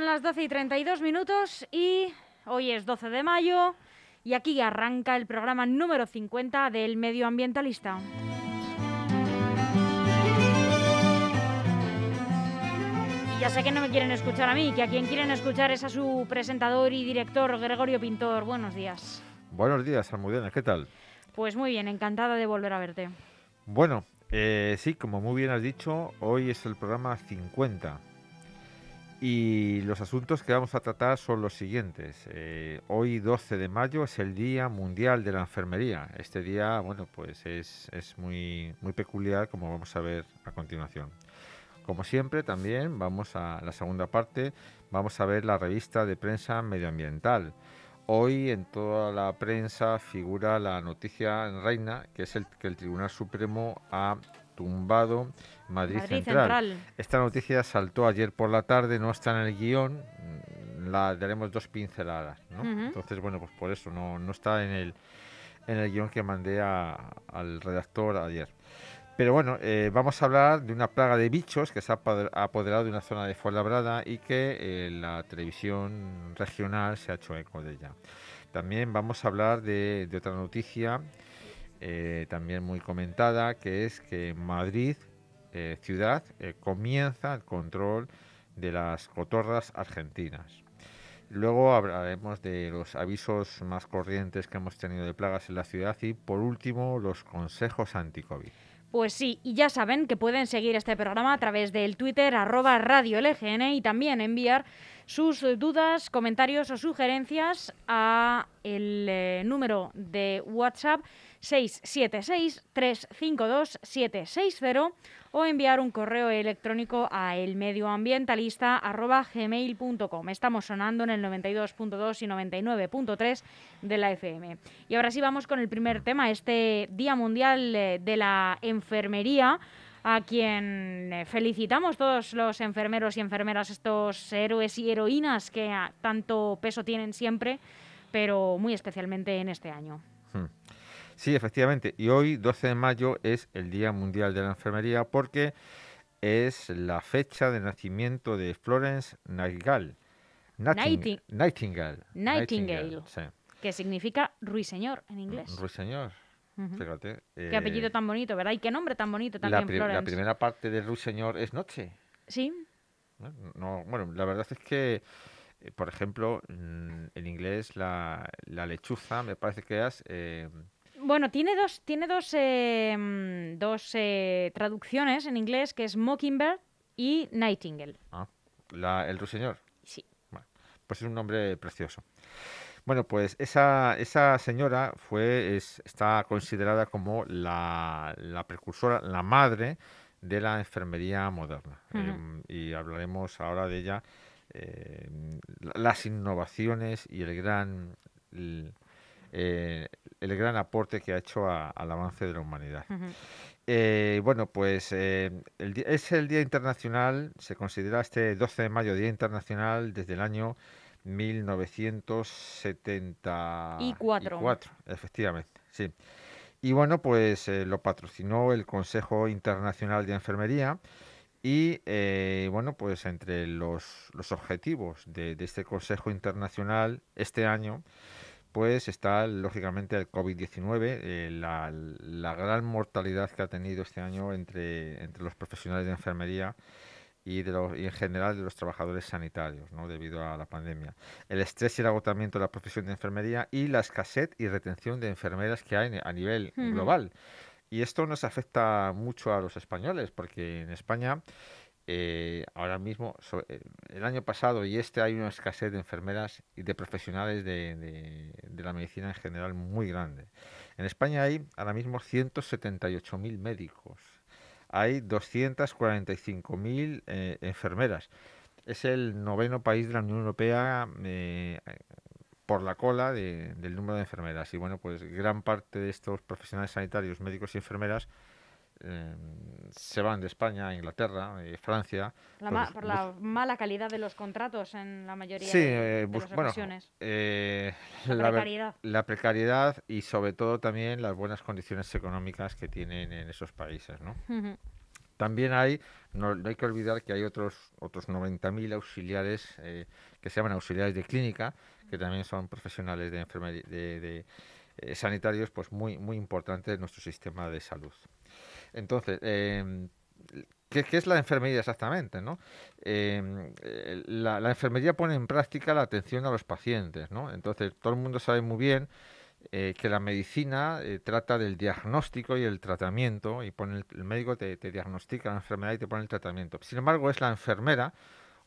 son las 12 y 32 minutos y hoy es 12 de mayo y aquí arranca el programa número 50 del medioambientalista. Y ya sé que no me quieren escuchar a mí, que a quien quieren escuchar es a su presentador y director Gregorio Pintor. Buenos días. Buenos días, Almudena, ¿qué tal? Pues muy bien, encantada de volver a verte. Bueno, eh, sí, como muy bien has dicho, hoy es el programa 50. Y los asuntos que vamos a tratar son los siguientes. Eh, hoy, 12 de mayo, es el Día Mundial de la Enfermería. Este día, bueno, pues es, es muy, muy peculiar, como vamos a ver a continuación. Como siempre, también vamos a la segunda parte, vamos a ver la revista de prensa medioambiental. Hoy en toda la prensa figura la noticia en reina, que es el que el Tribunal Supremo ha tumbado Madrid, Madrid Central. Central. Esta noticia saltó ayer por la tarde, no está en el guion, la daremos dos pinceladas, ¿no? Entonces, bueno, pues por eso no, no está en el, en el guion que mandé a- al redactor ayer. Pero bueno, eh, vamos a hablar de una plaga de bichos que se ha apoder- ha apoderado de una zona de Fuenlabrada y que eh, la televisión regional se ha hecho eco de ella. También vamos a hablar de, de otra noticia, eh, también muy comentada, que es que Madrid, eh, ciudad, eh, comienza el control de las cotorras argentinas. Luego hablaremos de los avisos más corrientes que hemos tenido de plagas en la ciudad y por último los consejos anti-COVID. Pues sí, y ya saben que pueden seguir este programa a través del Twitter arroba Radio y también enviar sus dudas, comentarios o sugerencias a el número de WhatsApp 676-352-760 o enviar un correo electrónico a elmedioambientalista arroba gmail.com. Estamos sonando en el 92.2 y 99.3 de la FM. Y ahora sí vamos con el primer tema, este Día Mundial eh, de la Enfermería, a quien eh, felicitamos todos los enfermeros y enfermeras, estos héroes y heroínas que tanto peso tienen siempre, pero muy especialmente en este año. Sí, efectivamente. Y hoy, 12 de mayo, es el Día Mundial de la Enfermería porque es la fecha de nacimiento de Florence Nightingale. Nighti- Nightingale. Nightingale. Sí. Que significa ruiseñor en inglés. Ruiseñor. Fíjate. Qué apellido eh, tan bonito, ¿verdad? Y qué nombre tan bonito la, también, la Florence. primera parte de Ruiseñor es noche. Sí, ¿no? No, bueno, la verdad es que, eh, por ejemplo, mm, en inglés la, la lechuza me parece que es... eh, Bueno, tiene dos, tiene dos, eh, mm, dos eh, traducciones en inglés, que es Mockingbird y Nightingale. ah, la- el ruiseñor. Sí. Pues es un nombre precioso. Bueno, pues esa, esa señora fue, es, está considerada como la, la precursora, la madre de la enfermería moderna. Em, y hablaremos ahora de ella, eh, la- las innovaciones y el gran, el, eh, el gran aporte que ha hecho a- al avance de la humanidad. Eh, bueno, pues eh, el es el Día Internacional, se considera este 12 de mayo Día Internacional desde el año 1974. efectivamente, sí. Y bueno, pues lo patrocinó el Consejo Internacional de Enfermería y eh, bueno, pues entre los, los objetivos de, de este Consejo Internacional este año, pues está lógicamente el COVID-19, eh, la, la gran mortalidad que ha tenido este año entre, entre los profesionales de enfermería y, de los, y en general de los trabajadores sanitarios, ¿no? debido a la pandemia. El estrés y el agotamiento de la profesión de enfermería y la escasez y retención de enfermeras que hay a nivel global. Y esto nos afecta mucho a los españoles, porque en España eh, ahora mismo, eh, el año pasado y este hay una escasez de enfermeras y de profesionales de, la medicina en general muy grande. En España hay ahora mismo 178.000 médicos, hay 245.000 eh, enfermeras. Es el noveno país de la Unión Europea eh, por la cola de- del número de enfermeras. Y bueno, pues gran parte de estos profesionales sanitarios, médicos y enfermeras eh, se van de España a Inglaterra, eh, Francia. La pues por la mala calidad de los contratos en la mayoría Sí, de, eh, de las bueno, eh, La precariedad. la precariedad y sobre todo también las buenas condiciones económicas que tienen en esos países, ¿no? También hay, no, no hay que olvidar que hay otros otros 90.000 auxiliares eh, que se llaman auxiliares de clínica, que también son profesionales de enfermería, de, de, sanitarios, pues muy muy importantes en nuestro sistema de salud. Entonces, em, ¿qué, es la enfermería exactamente, no? Em, eh, la, la enfermería pone en práctica la atención a los pacientes, ¿no? Entonces, todo el mundo sabe muy bien eh, que la medicina eh, trata del diagnóstico y el tratamiento, y pone el, el médico te, diagnostica la enfermedad y te pone el tratamiento. Sin embargo, es la enfermera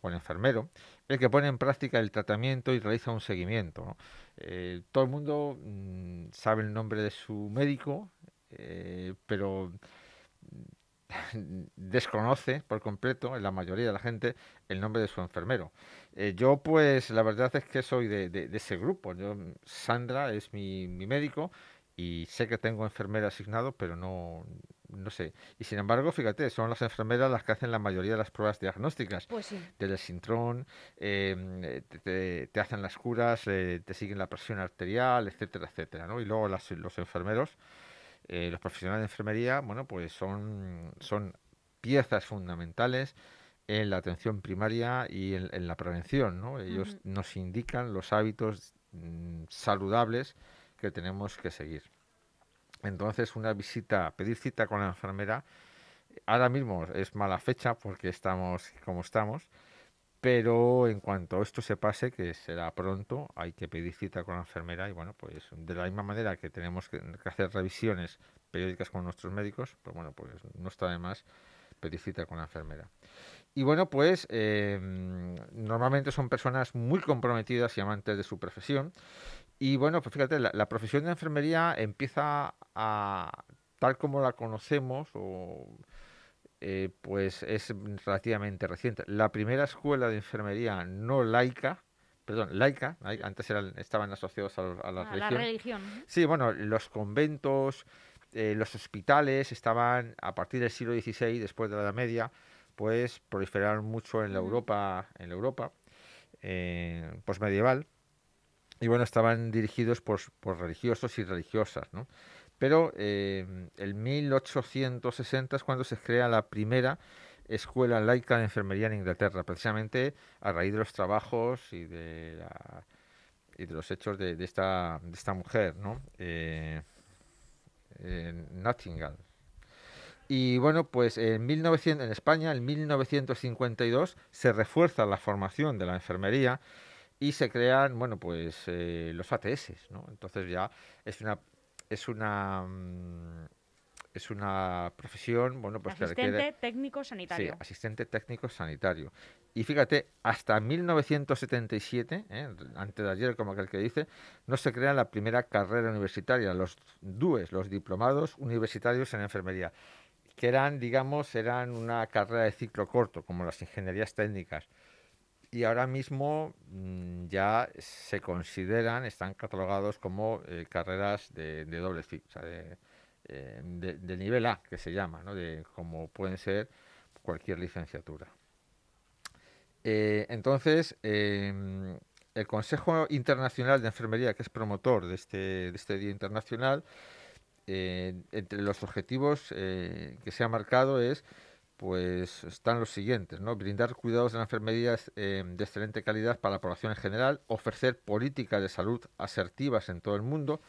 o el enfermero el que pone en práctica el tratamiento y realiza un seguimiento. Eh, todo el mundo mm, sabe el nombre de su médico, eh, pero desconoce por completo, en la mayoría de la gente, el nombre de su enfermero. Eh, yo, pues, la verdad es que soy de, de- de ese grupo. Yo, Sandra es mi, mi médico y sé que tengo enfermera asignado, pero no, no sé. Y sin embargo, fíjate, son las enfermeras las que hacen la mayoría de las pruebas diagnósticas Pues sí. del sintrón, eh, te, te- te hacen las curas, eh, te siguen la presión arterial, etcétera, etcétera, ¿no? Y luego las- los enfermeros, eh, los profesionales de enfermería, bueno, pues son, son piezas fundamentales en la atención primaria y en, en la prevención, ¿no? Ellos nos indican los hábitos mm, saludables que tenemos que seguir. Entonces, una visita, pedir cita con la enfermera, ahora mismo es mala fecha porque estamos como estamos, pero en cuanto esto se pase, que será pronto, hay que pedir cita con la enfermera y bueno, pues de la misma manera que tenemos que, hacer revisiones periódicas con nuestros médicos, pues bueno, pues no está de más pedir cita con la enfermera. Y bueno, pues eh, normalmente son personas muy comprometidas y amantes de su profesión. Y bueno, pues fíjate, la profesión de enfermería empieza a, tal como la conocemos, o eh, pues es relativamente reciente. La primera escuela de enfermería no laica, perdón, laica, lai- antes eran, estaban asociados a, la A la religión. Sí, bueno, los conventos, eh, los hospitales estaban a partir del siglo XVI, después de la Edad Media, pues proliferaron mucho en la. Europa, en la Europa eh, posmedieval, y bueno, estaban dirigidos por, por religiosos y religiosas, ¿no? Pero eh, en 1860 es cuando se crea la primera escuela laica de enfermería en Inglaterra, precisamente a raíz de los trabajos y de la y de los hechos de, esta, mujer, ¿no? Eh. Y bueno, pues en, 1900, en España, en 1952, se refuerza la formación de la enfermería y se crean, bueno, pues eh, los ATS, ¿no? Entonces ya es una es una mm, es una profesión, bueno, pues que Asistente requiere técnico Sí, sanitario. asistente técnico sanitario. Y fíjate, hasta 1977, ¿eh? antes de ayer, como aquel que dice, no se crea la primera carrera universitaria, los DUES, los diplomados universitarios en enfermería, que eran, digamos, eran una carrera de ciclo corto, como las ingenierías técnicas. Y ahora mismo mm, ya se consideran, están catalogados como eh, carreras de, doble ciclo, o sea, de, eh, de- nivel A, que se llama, ¿no? De, como pueden ser cualquier licenciatura. Eh, entonces, em, el Consejo Internacional de Enfermería, que es promotor de este, de este Día Internacional, entre los objetivos que se ha marcado es, pues, están los siguientes, ¿no? Brindar cuidados de la enfermería eh, de excelente calidad para la población en general, ofrecer políticas de salud asertivas en todo el mundo,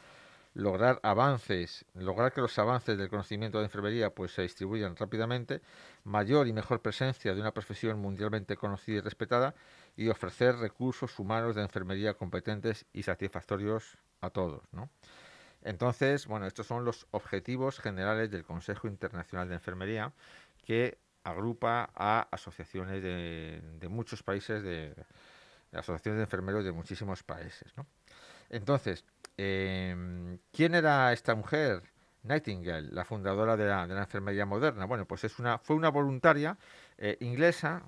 lograr avances, lograr que los avances del conocimiento de enfermería pues se distribuyan rápidamente, mayor y mejor presencia de una profesión mundialmente conocida y respetada y ofrecer recursos humanos de enfermería competentes y satisfactorios a todos, ¿no? Entonces, bueno, estos son los objetivos generales del Consejo Internacional de Enfermería que agrupa a asociaciones de, de muchos países, de, asociaciones de enfermeros de muchísimos países. ¿no? Entonces, em, ¿quién era esta mujer? Nightingale, la fundadora de la, de la enfermería moderna. Bueno, pues es una, fue una voluntaria eh, inglesa,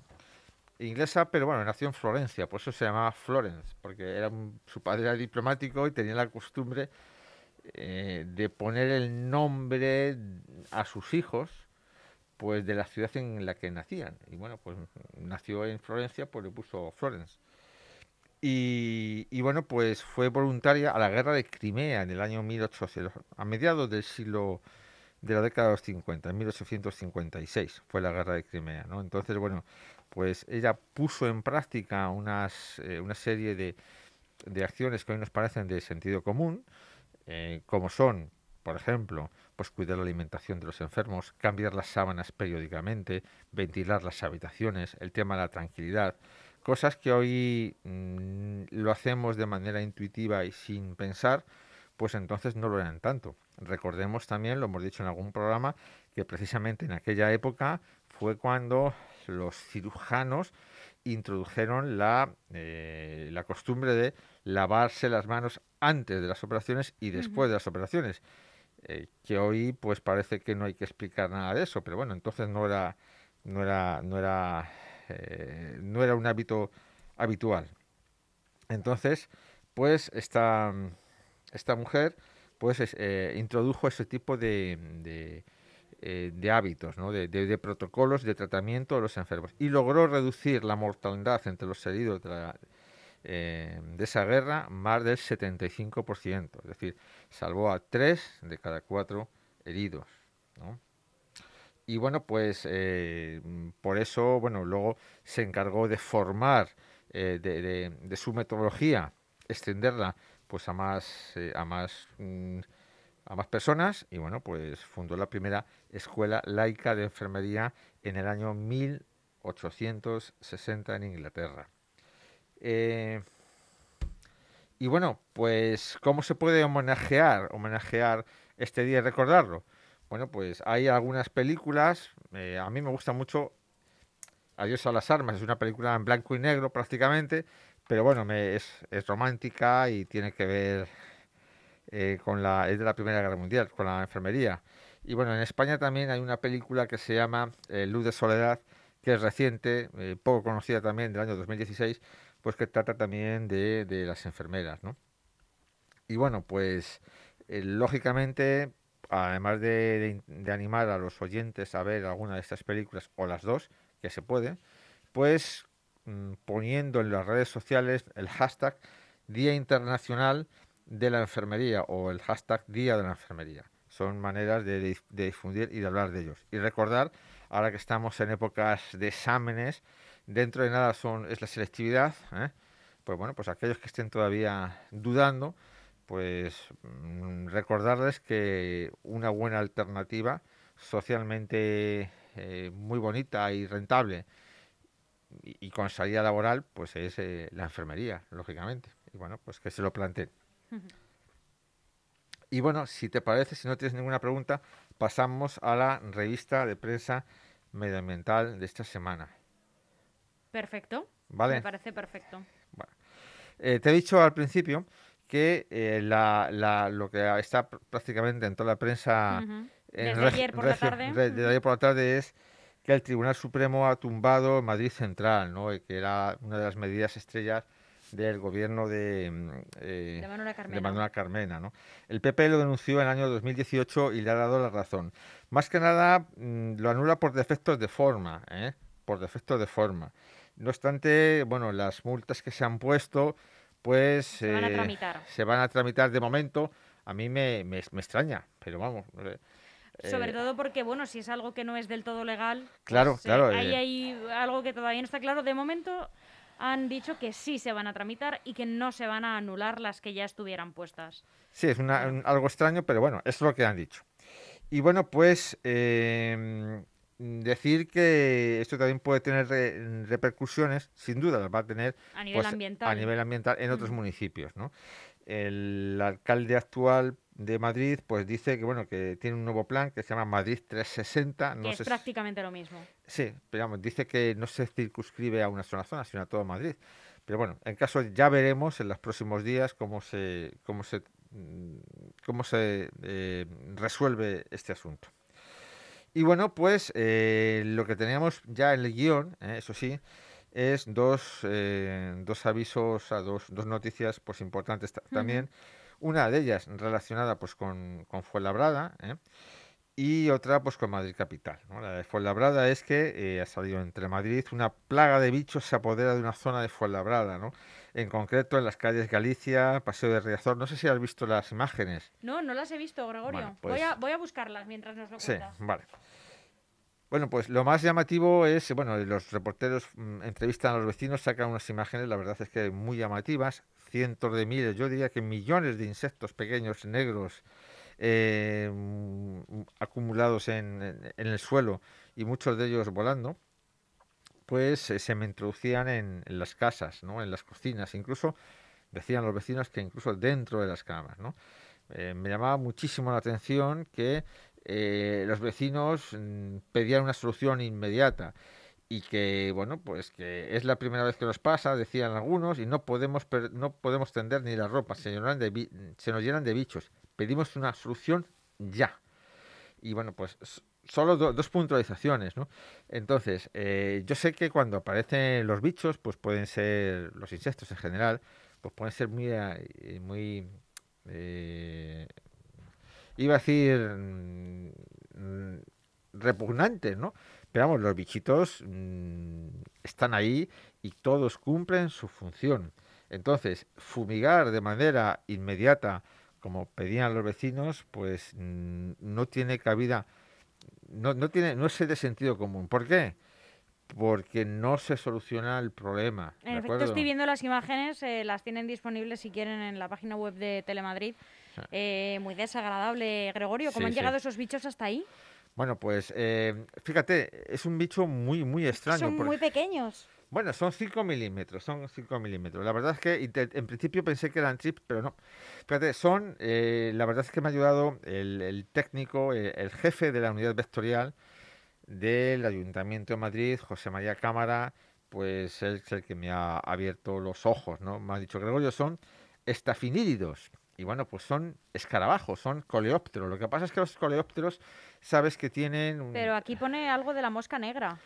inglesa, pero bueno, nació en Florencia, por eso se llamaba Florence, porque era un- su padre era diplomático y tenía la costumbre eh, de poner el nombre a sus hijos, pues de la ciudad en la que nacían. Y bueno, pues nació en Florencia, pues le puso Florence. Y, y bueno, pues fue voluntaria a la guerra de Crimea en el año 1800, a mediados del siglo de la década de los 50, en 1856 fue la guerra de Crimea, ¿no? Entonces, bueno, pues ella puso en práctica unas, eh, una serie de, de acciones que hoy nos parecen de sentido común, eh, como son, por ejemplo, pues cuidar la alimentación de los enfermos, cambiar las sábanas periódicamente, ventilar las habitaciones, el tema de la tranquilidad, cosas que hoy mm, lo hacemos de manera intuitiva y sin pensar, pues entonces no lo eran tanto. Recordemos también, lo hemos dicho en algún programa, que precisamente en aquella época fue cuando los cirujanos introdujeron la, eh, la costumbre de lavarse las manos antes de las operaciones y después de las operaciones. Eh, que hoy pues parece que no hay que explicar nada de eso, pero bueno, entonces no era no era no era eh, no era un hábito habitual. Entonces, pues esta esta mujer pues es- eh, introdujo ese tipo de, de, eh, hábitos, ¿no? de, de- protocolos de tratamiento de los enfermos y logró reducir la mortalidad entre los heridos de, la- eh, de esa guerra más del 75%, es decir, salvó a tres de cada cuatro heridos. Y bueno, pues eh, por eso, bueno, luego se encargó de formar, eh, de, de- su metodología, extenderla pues a más, a más, mm, a más personas y bueno, pues fundó la primera escuela laica de enfermería en el año 1860 en Inglaterra. Eh, y bueno, pues ¿cómo se puede homenajear, homenajear este día y recordarlo? Bueno, pues hay algunas películas, eh, a mí me gusta mucho Adiós a las armas, es una película en blanco y negro prácticamente, pero bueno, me- es, romántica y tiene que ver eh, con la, es de la Primera Guerra Mundial, con la enfermería. Y bueno, en España también hay una película que se llama Luz de Soledad, que es reciente, poco conocida también, del año 2016, pues que trata también de, de las enfermeras, ¿no? Y bueno, pues eh, lógicamente, además de, animar a los oyentes a ver alguna de estas películas o las dos, que se puede, pues mm, poniendo en las redes sociales el hashtag Día Internacional de la Enfermería o el hashtag Día de la Enfermería. Son maneras de, de difundir y de hablar de ellos. Y recordar, ahora que estamos en épocas de exámenes, dentro de nada son, es la selectividad, ¿eh? pues bueno, pues aquellos que estén todavía dudando, pues mm, recordarles que una buena alternativa socialmente eh, muy bonita y rentable y, y con salida laboral, pues es eh, la enfermería, lógicamente. Y bueno, pues que se lo planteen. Y bueno, si te parece, si no tienes ninguna pregunta, pasamos a la revista de prensa medioambiental de esta semana. Perfecto. ¿Vale? Me parece perfecto. Eh, te he dicho al principio que eh, la, la- lo que está pr- prácticamente en toda la prensa en Desde ayer por la tarde. re- desde ayer por la tarde es que el Tribunal Supremo ha tumbado Madrid Central, ¿no? Y que era una de las medidas estrellas del gobierno de, mm, eh, De Manuela de Carmena. Manuela Carmena, ¿no? El PP lo denunció en el año 2018 y le ha dado la razón. Más que nada mm, lo anula por defectos de forma, ¿eh? Por defectos de forma. No obstante, bueno, las multas que se han puesto, pues Se van a eh, tramitar. se van a tramitar de momento. A mí me, me, me extraña, pero vamos. sé. Sobre Eh, todo porque, bueno, si es algo que no es del todo legal, Claro, pues, eh, claro, ahí eh. hay algo que todavía no está claro. De momento han dicho que sí se van a tramitar y que no se van a anular las que ya estuvieran puestas. Sí, es una- un- algo extraño, pero bueno, es lo que han dicho. Y bueno, pues eh, decir que esto también puede tener re- repercusiones, sin duda las va a tener A nivel pues, ambiental. a nivel ambiental en otros municipios, ¿no? El alcalde actual de Madrid, pues dice que bueno que tiene un nuevo plan que se llama Madrid 360. que No es sé si- prácticamente lo mismo. Sí, pero vamos, dice que no se circunscribe a una sola zona, sino a todo Madrid. Pero bueno, en caso ya veremos en los próximos días cómo se cómo se mm, cómo se eh, resuelve este asunto. Y bueno, pues eh, lo que teníamos ya en el guion, eh, eso sí, es dos, eh, dos avisos, a dos, dos noticias pues importantes ta- también. Una de ellas relacionada pues con, con Fuenlabrada, ¿eh? y otra pues con Madrid Capital. ¿no? La de Fuenlabrada es que eh, ha salido entre Madrid una plaga de bichos se apodera de una zona de Fuenlabrada, ¿no? En concreto en las calles Galicia, Paseo de Riazor. No sé si has visto las imágenes. No, no las he visto, Gregorio. Bueno, voy, pues- a, voy a buscarlas mientras nos lo Sí, cuentas. vale. Bueno, pues lo más llamativo es, bueno, los reporteros mm, entrevistan a los vecinos, sacan unas imágenes, la verdad es que muy llamativas, cientos de miles, yo diría que millones de insectos pequeños, negros, eh, mm, acumulados en, en- en el suelo y muchos de ellos volando, pues eh, se me introducían en, las casas, ¿no? En las cocinas, incluso decían los vecinos que incluso dentro de las camas, ¿no? Eh, me llamaba muchísimo la atención que eh, los vecinos mm, pedían una solución inmediata y que bueno pues que es la primera vez que nos pasa decían algunos y no podemos no podemos tender ni la ropa se de se nos llenan de bichos pedimos una solución ya y bueno pues solo do- dos puntualizaciones no entonces eh, yo sé que cuando aparecen los bichos pues pueden ser los insectos en general pues pueden ser muy eh, muy eh, iba a decir mm, repugnantes, ¿no? Pero vamos, los bichitos mm, están ahí y todos cumplen su función. Entonces, fumigar de manera inmediata, como pedían los vecinos, pues mm, no tiene cabida, no, no tiene, no es de sentido común. ¿Por qué? Porque no se soluciona el problema. ¿de En efecto, acuerdo? estoy viendo las imágenes, eh, las tienen disponibles si quieren en la página web de Telemadrid. Eh, muy desagradable, Gregorio. ¿Cómo Sí, han sí. llegado esos bichos hasta ahí? Bueno, pues eh, fíjate, es un bicho muy, muy extraño. Son porque- muy pequeños. Bueno, son 5 milímetros, son 5 milímetros. La verdad es que en principio pensé que eran chips, pero no. Fíjate, son, eh, la verdad es que me ha ayudado el, el técnico, eh, el jefe de la unidad vectorial del Ayuntamiento de Madrid, José María Cámara, pues él es el que me ha abierto los ojos, ¿no? Me ha dicho, Gregorio, son estafinílidos. Y bueno, pues son escarabajos, son coleópteros. Lo que pasa es que los coleópteros, sabes que tienen un... Pero aquí pone algo de la mosca negra.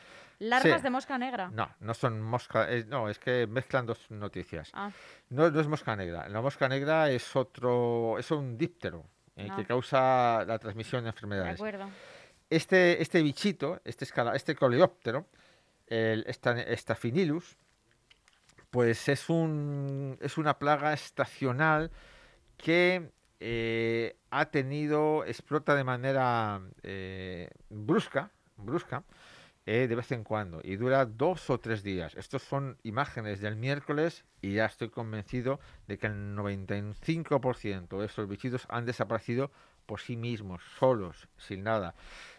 Larvas Sí. de mosca negra. No, no son mosca, no, es que mezclan dos noticias. Ah, No, no es mosca negra. La mosca negra es otro, es un díptero eh, Ah. que causa la transmisión de de enfermedades. acuerdo. Este, este bichito, este, escala, este coleóptero, el esta- Staphylococcus, pues es un, es una plaga estacional que eh, ha tenido, explota de manera eh, brusca, brusca, eh, de vez en cuando y dura dos o tres días. Estos son imágenes del miércoles y ya estoy convencido de que el 95% de estos bichitos han desaparecido por sí mismos, solos, sin nada.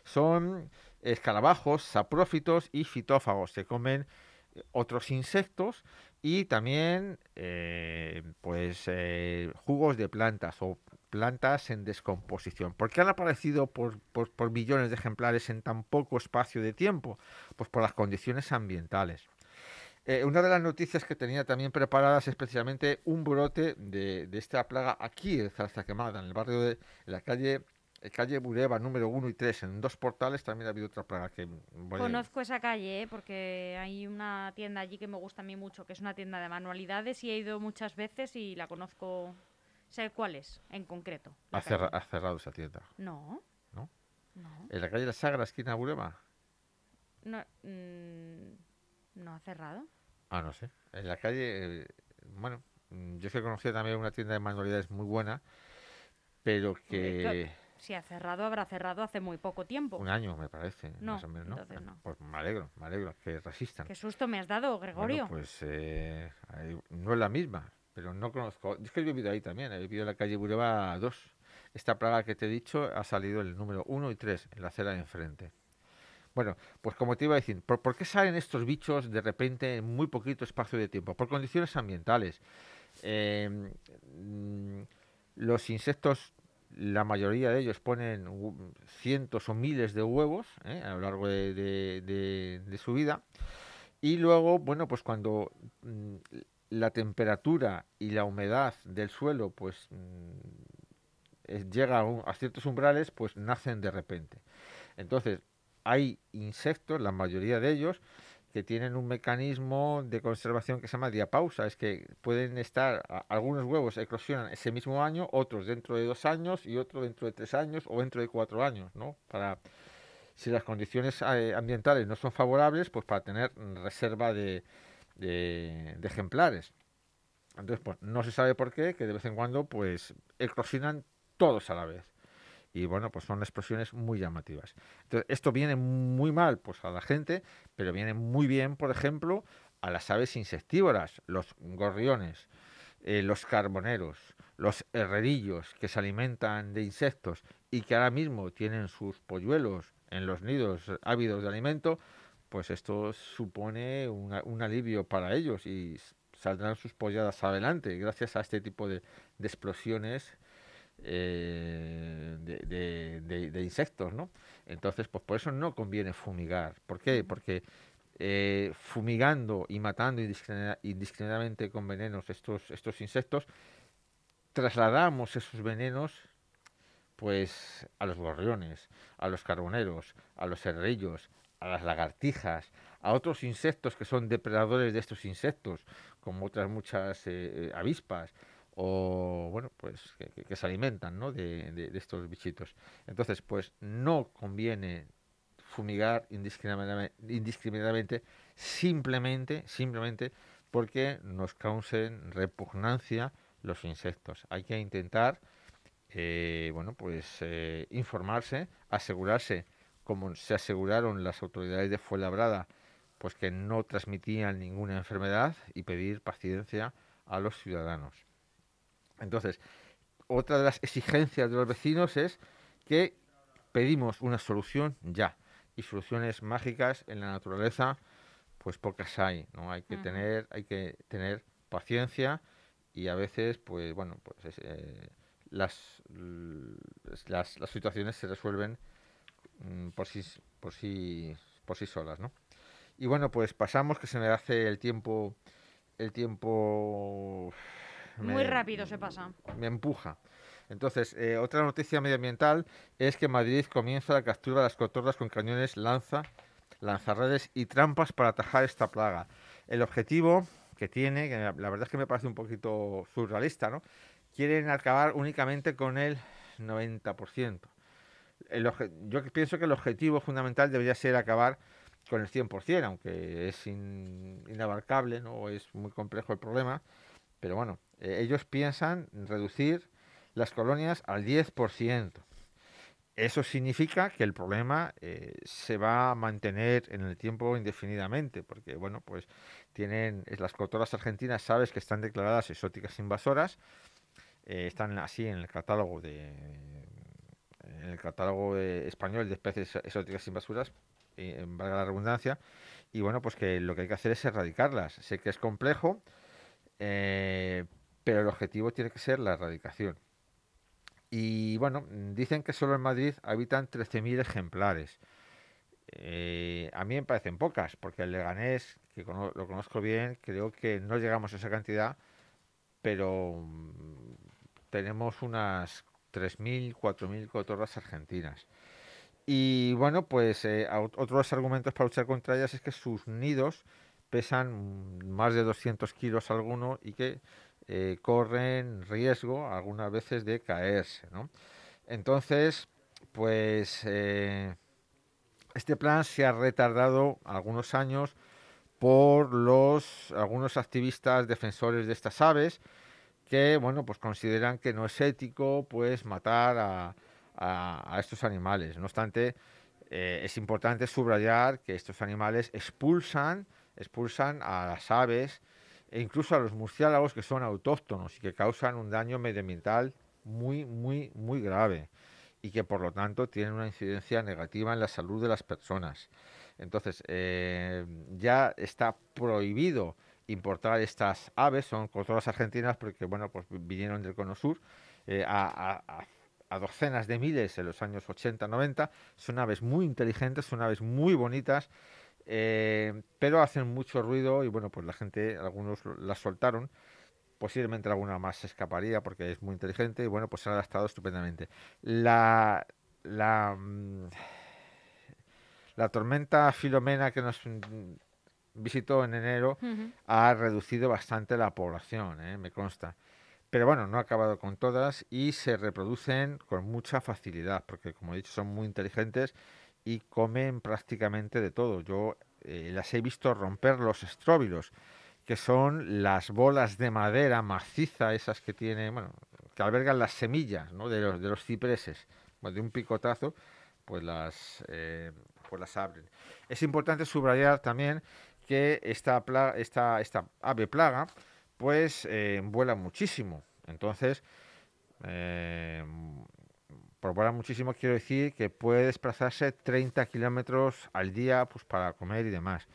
Son escarabajos, saprófitos y fitófagos. Se comen eh, otros insectos y también eh, pues jugos de plantas o plantas en descomposición. ¿Por qué han aparecido por, por, por millones de ejemplares en tan poco espacio de tiempo? Pues por las condiciones ambientales. Eh, una de las noticias que tenía también preparadas es precisamente un brote de, de esta plaga aquí en Zarza Quemada, en el barrio de en la calle, eh, calle Bureba número 1 y 3. En dos portales también ha habido otra plaga que voy a- Conozco esa calle, ¿eh? porque hay una tienda allí que me gusta a mí mucho, que es una tienda de manualidades y he ido muchas veces y la conozco. Sé cuál es, en concreto. ha, cerra- ha cerrado esa tienda. No. ¿No? No. En la calle La Sagra, esquina Bureba. No, mm, no ha cerrado. Ah, no sé. En la calle, eh, bueno, mm, yo es que conocía también una tienda de manualidades muy buena, pero que Si ha cerrado, habrá cerrado hace muy poco tiempo. un año me parece, No, más o menos, ¿no? entonces no. Pues me alegro, me alegro que resistan. Qué susto me has dado, Bueno, Gregorio. pues eh, no es la misma, pero no conozco. Es que he vivido ahí también, he vivido en la calle Bureba 2. Esta plaga que te he dicho ha salido el número 1 y 3 en la acera de enfrente. Bueno, pues como te iba a decir, ¿por, por qué salen estos bichos de repente en muy poquito espacio de tiempo? Por condiciones ambientales. Eh, mm, los insectos la mayoría de ellos ponen cientos o miles de huevos ¿eh? a lo largo de su vida. Y luego, bueno, pues cuando mm, la temperatura y la humedad del suelo pues mm, eh, llega a, ciertos umbrales, pues nacen de repente. Entonces, hay insectos, la mayoría de ellos, que tienen un mecanismo de conservación que se llama diapausa. Es que pueden estar, algunos huevos eclosionan ese mismo año, otros dentro de dos años y otro dentro de tres años o dentro de cuatro años, ¿no? Para, si las condiciones eh, ambientales no son favorables, pues para tener reserva de, de- ejemplares. Entonces, pues no se sabe por qué, que de vez en cuando, pues eclosionan todos a la vez. Y bueno, pues son explosiones muy llamativas. Entonces, esto viene muy mal pues a la gente, pero viene muy bien, por ejemplo, a las aves insectívoras, los gorriones, eh, los carboneros, los herrerillos que se alimentan de insectos y que ahora mismo tienen sus polluelos en los nidos ávidos de alimento, pues esto supone una- un alivio para ellos y saldrán sus polladas adelante gracias a este tipo de, de explosiones eh, de, de- de- insectos, ¿no? Entonces, pues por eso no conviene fumigar. ¿Por qué? Porque eh, fumigando y matando indiscrimina- indiscriminadamente con venenos estos, estos insectos, trasladamos esos venenos pues a los gorriones, a los carboneros, a los herrillos, a las lagartijas, a otros insectos que son depredadores de estos insectos, como otras muchas eh, eh, avispas, o bueno, pues que, se alimentan ¿no? de, de- estos bichitos. Entonces, pues no conviene fumigar indiscriminadamente, simplemente, simplemente porque nos causen repugnancia los insectos. Hay que intentar eh, bueno, pues informarse, asegurarse, como se aseguraron las autoridades de Fuenlabrada, pues que no transmitían ninguna enfermedad y pedir paciencia a los ciudadanos. Entonces, otra de las exigencias de los vecinos es que pedimos una solución ya. Y soluciones mágicas en la naturaleza, pues pocas hay, ¿no? Hay que tener, hay que tener paciencia y a veces, pues bueno, pues es, eh, las, las, las situaciones se resuelven por sí, por sí, por sí solas, ¿no? Y bueno, pues pasamos que se me hace el tiempo, el tiempo Muy rápido se pasa. me empuja. Entonces, eh, otra noticia medioambiental es que Madrid comienza la captura de las cotorras con cañones lanza, lanzarredes y trampas para atajar esta plaga. El objetivo que tiene, que la la verdad es que me parece un poquito surrealista, ¿no? Quieren acabar únicamente con el 90%. El yo pienso que el objetivo fundamental debería ser acabar con el 100%, aunque es in- inabarcable, ¿no? Es muy complejo el problema. Pero bueno, eh, ellos piensan reducir las colonias al 10%. Eso significa que el problema eh, se va a mantener en el tiempo indefinidamente, porque bueno, pues tienen las cotorras argentinas, sabes que están declaradas exóticas invasoras, eh, están así en el catálogo de en el catálogo de- español de especies exóticas invasoras, eh, valga la redundancia, y bueno, pues que lo que hay que hacer es erradicarlas. Sé que es complejo, eh, pero el objetivo tiene que ser la erradicación. Y bueno, dicen que solo en Madrid habitan 13.000 ejemplares. Eh, a mí me parecen pocas, porque el Leganés, que lo conozco bien, creo que no llegamos a esa cantidad, pero mm, tenemos unas 3.000, 4.000 cotorras argentinas. Y bueno, pues eh, otros argumentos para luchar contra ellas es que sus nidos pesan más de 200 kilos alguno y que eh, corren riesgo algunas veces de caerse, ¿no? Entonces, pues eh, este plan se ha retardado algunos años por los algunos activistas defensores de estas aves que bueno pues consideran que no es ético pues matar a, estos animales. No obstante, eh, es importante subrayar que estos animales expulsan expulsan a las aves e incluso a los murciélagos que son autóctonos y que causan un daño medioambiental muy muy muy grave y que por lo tanto tienen una incidencia negativa en la salud de las personas. Entonces, eh, ya está prohibido importar estas aves, son cotorras argentinas porque, bueno, pues vi- vinieron del Cono Sur, eh, a, docenas de miles en los años 80, 90. Son aves muy inteligentes, son aves muy bonitas, eh, pero hacen mucho ruido y bueno, pues la gente, algunos las soltaron. Posiblemente alguna más se escaparía porque es muy inteligente y bueno, pues se han adaptado estupendamente. La, la, mm, la tormenta Filomena que nos visitó en enero ha reducido bastante la población, ¿eh? me consta. Pero bueno, no ha acabado con todas y se reproducen con mucha facilidad, porque como he dicho, son muy inteligentes y comen prácticamente de todo. Yo eh, las he visto romper los estróbilos, que son las bolas de madera maciza, esas que tiene, bueno, que albergan las semillas ¿no? de, los, de los cipreses. Bueno, de un picotazo, pues las, eh, pues las abren. Es importante subrayar también que esta, pla- esta, esta ave plaga pues eh, vuela muchísimo. Entonces, eh, por volar muchísimo quiero decir que puede desplazarse 30 kilómetros al día pues, para comer y demás.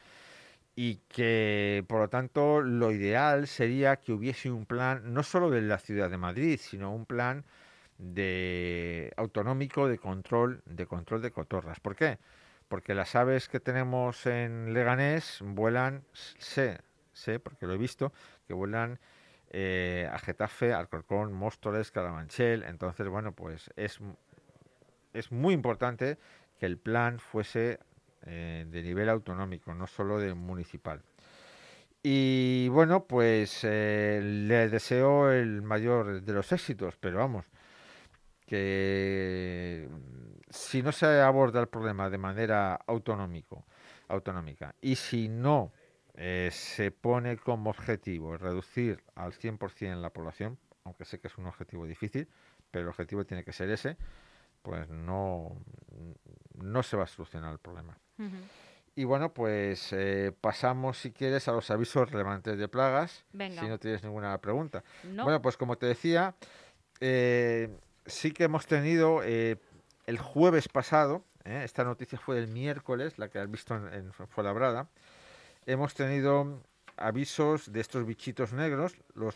Y que, por lo tanto, lo ideal sería que hubiese un plan, no solo de la ciudad de Madrid, sino un plan de autonómico de control de control de cotorras. ¿Por qué? Porque las aves que tenemos en Leganés vuelan, sé, sé, porque lo he visto, que vuelan eh, a Getafe, Alcorcón, Móstoles, Carabanchel. Entonces, bueno, pues es, es muy importante que el plan fuese eh, de nivel autonómico, no solo de municipal. Y bueno, pues eh, le deseo el mayor de los éxitos, pero vamos, que si no se aborda el problema de manera autonómico, autonómica y si no eh, se pone como objetivo reducir al 100% la población, aunque sé que es un objetivo difícil, pero el objetivo tiene que ser ese, pues no, no se va a solucionar el problema. Y bueno, pues eh, pasamos, si quieres, a los avisos relevantes de plagas, Venga. si no tienes ninguna pregunta. No. Bueno, pues como te decía, eh, sí que hemos tenido eh, el jueves pasado, ¿eh? esta noticia fue el miércoles, la que has visto en, en Fuenlabrada, hemos tenido avisos de estos bichitos negros, los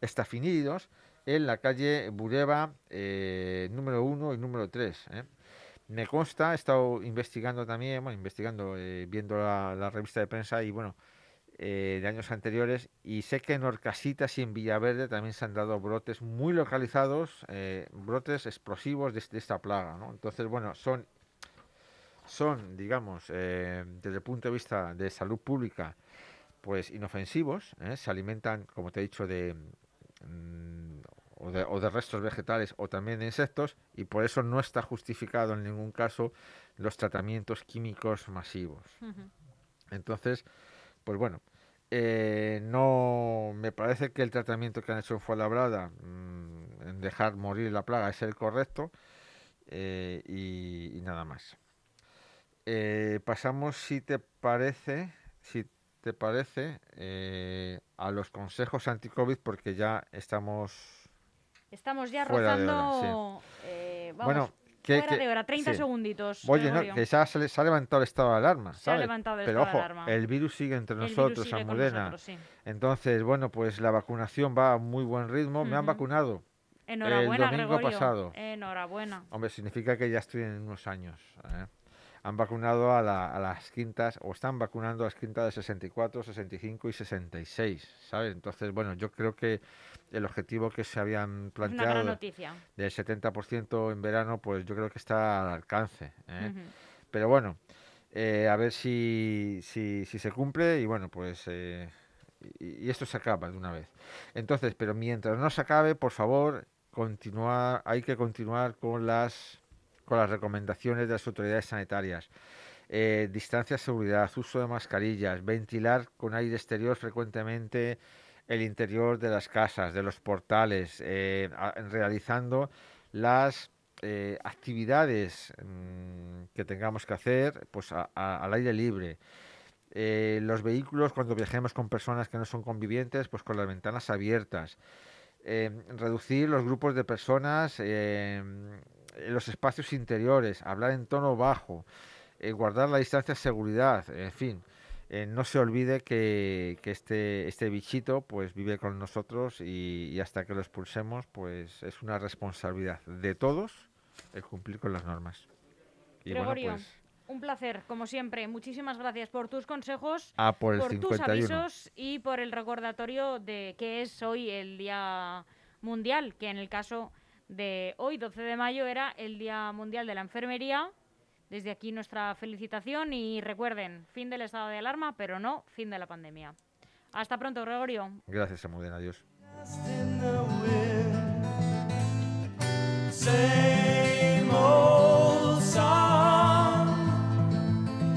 estafinídeos, en la calle Bureba eh, número 1 y número 3. Me consta, he estado investigando también, investigando, eh, viendo la revista de prensa y bueno, eh, de años anteriores y sé que en Orcasitas y en Villaverde también se han dado brotes muy localizados, eh, brotes explosivos de, de esta plaga, ¿no? Entonces, bueno, son, son digamos, eh, desde el punto de vista de salud pública, pues inofensivos, se alimentan, como te he dicho, de, mm, o de, o de restos vegetales o también de insectos y por eso no está justificado en ningún caso los tratamientos químicos masivos. Entonces, pues bueno, eh, no me parece que el tratamiento que han hecho en Fuenlabrada, mm, en dejar morir la plaga, es el correcto eh, y, y nada más. Eh, pasamos, si te parece, si te parece, a los consejos anti-COVID porque ya estamos Estamos ya hora, rozando. eh, vamos, Bueno, que- fuera que- de hora, 30 sí. segunditos. Oye, no, que ya se, ha levantado el estado de alarma, Se ha levantado el Pero estado de ojo, alarma. el virus sigue entre El nosotros, sigue nosotros, sí. Entonces, bueno, pues la vacunación va a muy buen ritmo. Me han vacunado. Enhorabuena, domingo Gregorio. pasado. Enhorabuena. Hombre, significa que ya estoy en unos años. ¿eh? Han vacunado a, la- a las quintas, o están vacunando a las quintas de 64, 65 y 66, ¿sabes? Entonces, bueno, yo creo que el objetivo que se habían planteado del 70% en verano, pues yo creo que está al alcance. ¿eh? Pero bueno, eh, a ver si, si, si se cumple y bueno, pues eh, y, y esto se acaba de una vez. Entonces, pero mientras no se acabe, por favor, continuar, hay que continuar con las con las recomendaciones de las autoridades sanitarias. Eh, distancia, seguridad, uso de mascarillas, ventilar con aire exterior frecuentemente el interior de las casas, de los portales, eh, realizando las eh, actividades mm, que tengamos que hacer pues a- al aire libre. Eh, los vehículos cuando viajemos con personas que no son convivientes, pues con las ventanas abiertas. Reducir los grupos de personas los espacios interiores, hablar en tono bajo, eh, guardar la distancia de seguridad, en fin. eh, no se olvide que, que este, este bichito pues vive con nosotros y, y hasta que lo expulsemos pues es una responsabilidad de todos el cumplir con las normas. Y bueno, Gregorio, pues un placer, como siempre. Muchísimas gracias por tus consejos, a por el por tus 51. avisos y por el recordatorio de que es hoy el Día Mundial, que en el caso de hoy, 12 de mayo, era el Día Mundial de la Enfermería. Desde aquí nuestra felicitación y recuerden, fin del estado de alarma, pero no fin de la pandemia. Hasta pronto, Gregorio. Gracias, Amuden. Adiós.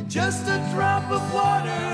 Just a drop of water